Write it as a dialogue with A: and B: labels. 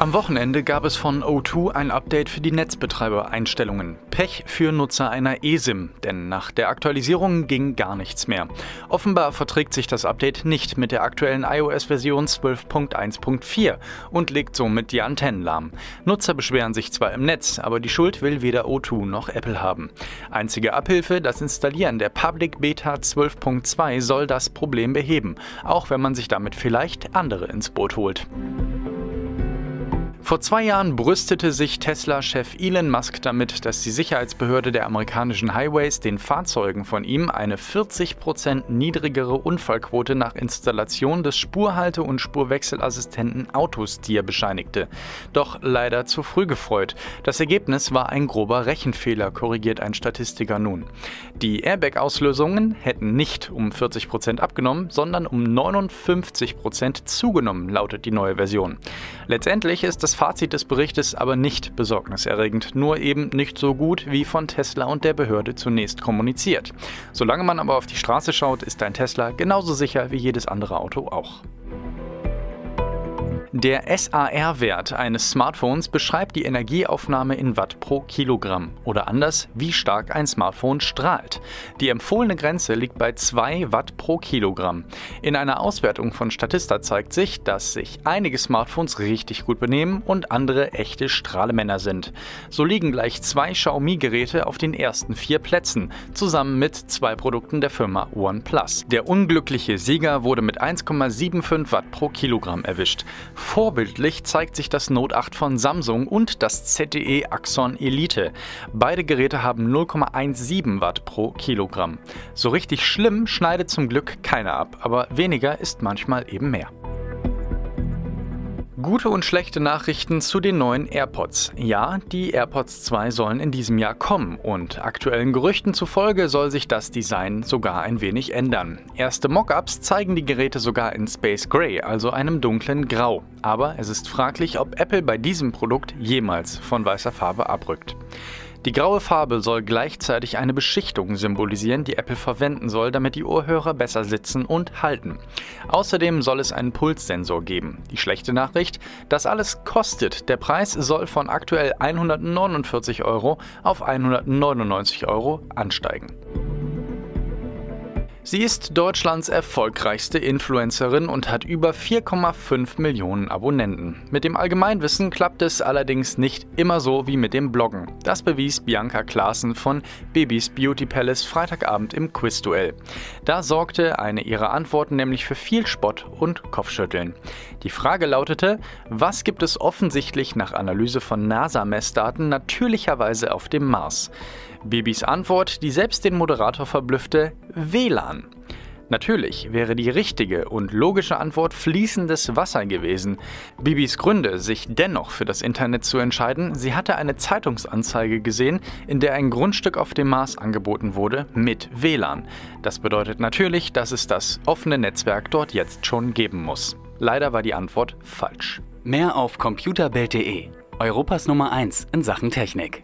A: Am Wochenende gab es von O2 ein Update für die Netzbetreiber-Einstellungen. Pech für Nutzer einer eSIM, denn nach der Aktualisierung ging gar nichts mehr. Offenbar verträgt sich das Update nicht mit der aktuellen iOS-Version 12.1.4 und legt somit die Antennen lahm. Nutzer beschweren sich zwar im Netz, aber die Schuld will weder O2 noch Apple haben. Einzige Abhilfe, das Installieren der Public Beta 12.2 soll das Problem beheben, auch wenn man sich damit vielleicht andere ins Boot holt. Vor zwei Jahren brüstete sich Tesla-Chef Elon Musk damit, dass die Sicherheitsbehörde der amerikanischen Highways den Fahrzeugen von ihm eine 40% niedrigere Unfallquote nach Installation des Spurhalte- und Spurwechselassistenten Autosteer bescheinigte. Doch leider zu früh gefreut. Das Ergebnis war ein grober Rechenfehler, korrigiert ein Statistiker nun. Die Airbag-Auslösungen hätten nicht um 40% abgenommen, sondern um 59% zugenommen, lautet die neue Version. Letztendlich ist das Fazit des Berichtes aber nicht besorgniserregend, nur eben nicht so gut wie von Tesla und der Behörde zunächst kommuniziert. Solange man aber auf die Straße schaut, ist ein Tesla genauso sicher wie jedes andere Auto auch. Der SAR-Wert eines Smartphones beschreibt die Energieaufnahme in Watt pro Kilogramm oder anders, wie stark ein Smartphone strahlt. Die empfohlene Grenze liegt bei 2 Watt pro Kilogramm. In einer Auswertung von Statista zeigt sich, dass sich einige Smartphones richtig gut benehmen und andere echte Strahlemänner sind. So liegen gleich zwei Xiaomi-Geräte auf den ersten vier Plätzen, zusammen mit zwei Produkten der Firma OnePlus. Der unglückliche Sieger wurde mit 1,75 Watt pro Kilogramm erwischt. Vorbildlich zeigt sich das Note 8 von Samsung und das ZTE Axon Elite. Beide Geräte haben 0,17 Watt pro Kilogramm. So richtig schlimm schneidet zum Glück keiner ab, aber weniger ist manchmal eben mehr. Gute und schlechte Nachrichten zu den neuen AirPods. Ja, die AirPods 2 sollen in diesem Jahr kommen und aktuellen Gerüchten zufolge soll sich das Design sogar ein wenig ändern. Erste Mockups zeigen die Geräte sogar in Space Gray, also einem dunklen Grau. Aber es ist fraglich, ob Apple bei diesem Produkt jemals von weißer Farbe abrückt. Die graue Farbe soll gleichzeitig eine Beschichtung symbolisieren, die Apple verwenden soll, damit die Ohrhörer besser sitzen und halten. Außerdem soll es einen Pulssensor geben. Die schlechte Nachricht, das alles kostet. Der Preis soll von aktuell 149 Euro auf 199 Euro ansteigen. Sie ist Deutschlands erfolgreichste Influencerin und hat über 4,5 Millionen Abonnenten. Mit dem Allgemeinwissen klappt es allerdings nicht immer so wie mit dem Bloggen. Das bewies Bianca Klaassen von Babys Beauty Palace Freitagabend im Quizduell. Da sorgte eine ihrer Antworten nämlich für viel Spott und Kopfschütteln. Die Frage lautete, was gibt es offensichtlich nach Analyse von NASA-Messdaten natürlicherweise auf dem Mars? Bibis Antwort, die selbst den Moderator verblüffte, WLAN. Natürlich wäre die richtige und logische Antwort fließendes Wasser gewesen. Bibis Gründe, sich dennoch für das Internet zu entscheiden, sie hatte eine Zeitungsanzeige gesehen, in der ein Grundstück auf dem Mars angeboten wurde mit WLAN. Das bedeutet natürlich, dass es das offene Netzwerk dort jetzt schon geben muss. Leider war die Antwort falsch.
B: Mehr auf computerbelt.de, Europas Nummer 1 in Sachen Technik.